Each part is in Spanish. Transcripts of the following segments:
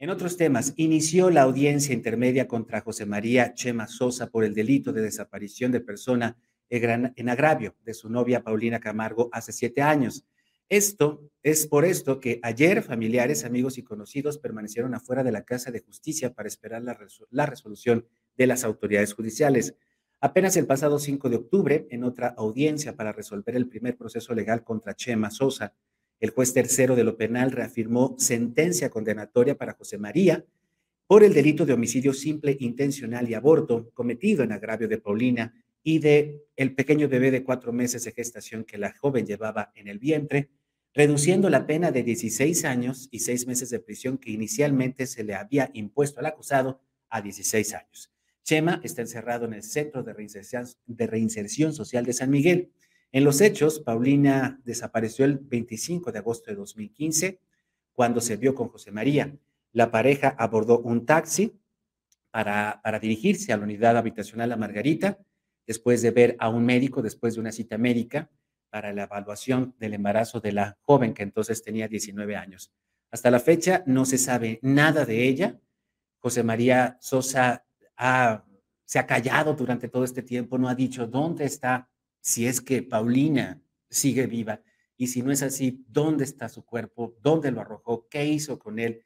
En otros temas, inició la audiencia intermedia contra José María Chema Sosa por el delito de desaparición de persona en agravio de su novia Paulina Camargo hace siete años. Esto es por esto que ayer familiares, amigos y conocidos permanecieron afuera de la Casa de Justicia para esperar la, resolución de las autoridades judiciales. Apenas el pasado 5 de octubre, en otra audiencia para resolver el primer proceso legal contra Chema Sosa, el juez tercero de lo penal reafirmó sentencia condenatoria para José María por el delito de homicidio simple, intencional y aborto cometido en agravio de Paulina y de el pequeño bebé de cuatro meses de gestación que la joven llevaba en el vientre, reduciendo la pena de 16 años y seis meses de prisión que inicialmente se le había impuesto al acusado a 16 años. Chema está encerrado en el Centro de Reinserción, de Reinserción Social de San Miguel. En los hechos, Paulina desapareció el 25 de agosto de 2015 cuando se vio con José María. La pareja abordó un taxi para, dirigirse a la unidad habitacional La Margarita, después de ver a un médico, después de una cita médica para la evaluación del embarazo de la joven que entonces tenía 19 años. Hasta la fecha no se sabe nada de ella. José María Sosa se ha callado durante todo este tiempo, no ha dicho dónde está si es que Paulina sigue viva y si no es así, ¿dónde está su cuerpo? ¿Dónde lo arrojó? ¿Qué hizo con él?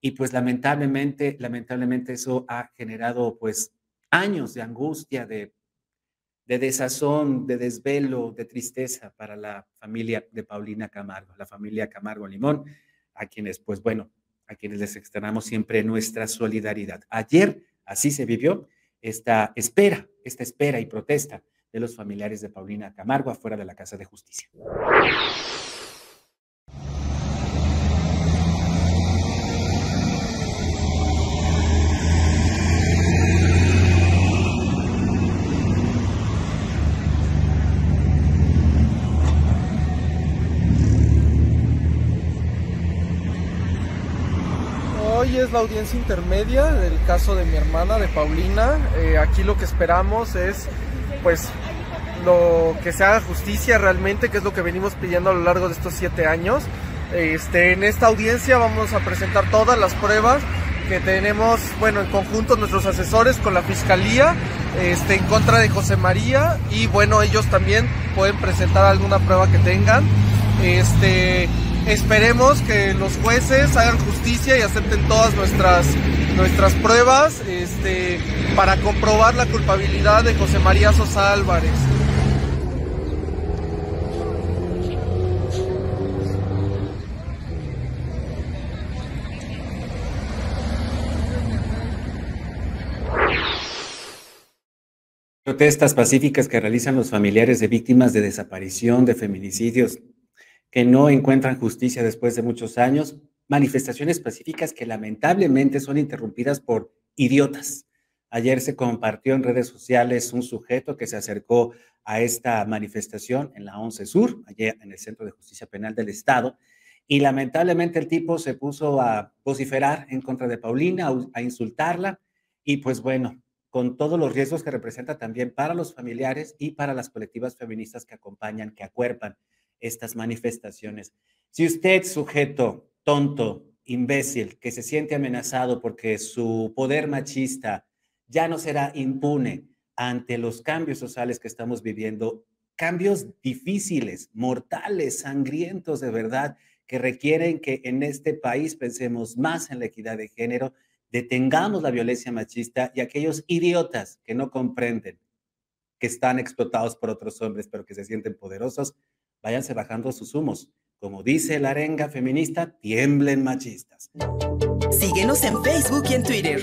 Y pues lamentablemente, lamentablemente eso ha generado pues años de angustia, de, de desazón, de desvelo, de tristeza para la familia de Paulina Camargo, la familia Camargo Limón, a quienes pues bueno, a quienes les externamos siempre nuestra solidaridad. Ayer así se vivió esta espera, esta espera y protesta de los familiares de Paulina Camargo afuera de la Casa de Justicia. Hoy es la audiencia intermedia del caso de mi hermana, de Paulina. Eh, aquí lo que esperamos es pues lo que se haga justicia realmente, que es lo que venimos pidiendo a lo largo de estos siete años. Este, en esta audiencia vamos a presentar todas las pruebas que tenemos, bueno, en conjunto nuestros asesores con la fiscalía, este, en contra de José María y bueno, ellos también pueden presentar alguna prueba que tengan. Este, esperemos que los jueces hagan justicia y acepten todas nuestras nuestras pruebas este, para comprobar la culpabilidad de José María Sosa Álvarez. Protestas pacíficas que realizan los familiares de víctimas de desaparición, de feminicidios, que no encuentran justicia después de muchos años, manifestaciones pacíficas que lamentablemente son interrumpidas por idiotas. Ayer se compartió en redes sociales un sujeto que se acercó a esta manifestación en la 11 Sur, allá en el Centro de Justicia Penal del Estado, y lamentablemente el tipo se puso a vociferar en contra de Paulina, a insultarla, y pues bueno, con todos los riesgos que representa también para los familiares y para las colectivas feministas que acompañan, que acuerpan estas manifestaciones. Si usted, sujeto tonto, imbécil, que se siente amenazado porque su poder machista ya no será impune ante los cambios sociales que estamos viviendo, cambios difíciles, mortales, sangrientos de verdad, que requieren que en este país pensemos más en la equidad de género, detengamos la violencia machista y aquellos idiotas que no comprenden que están explotados por otros hombres, pero que se sienten poderosos, váyanse bajando sus humos como dice la arenga feminista, tiemblen machistas. Síguenos en Facebook y en Twitter.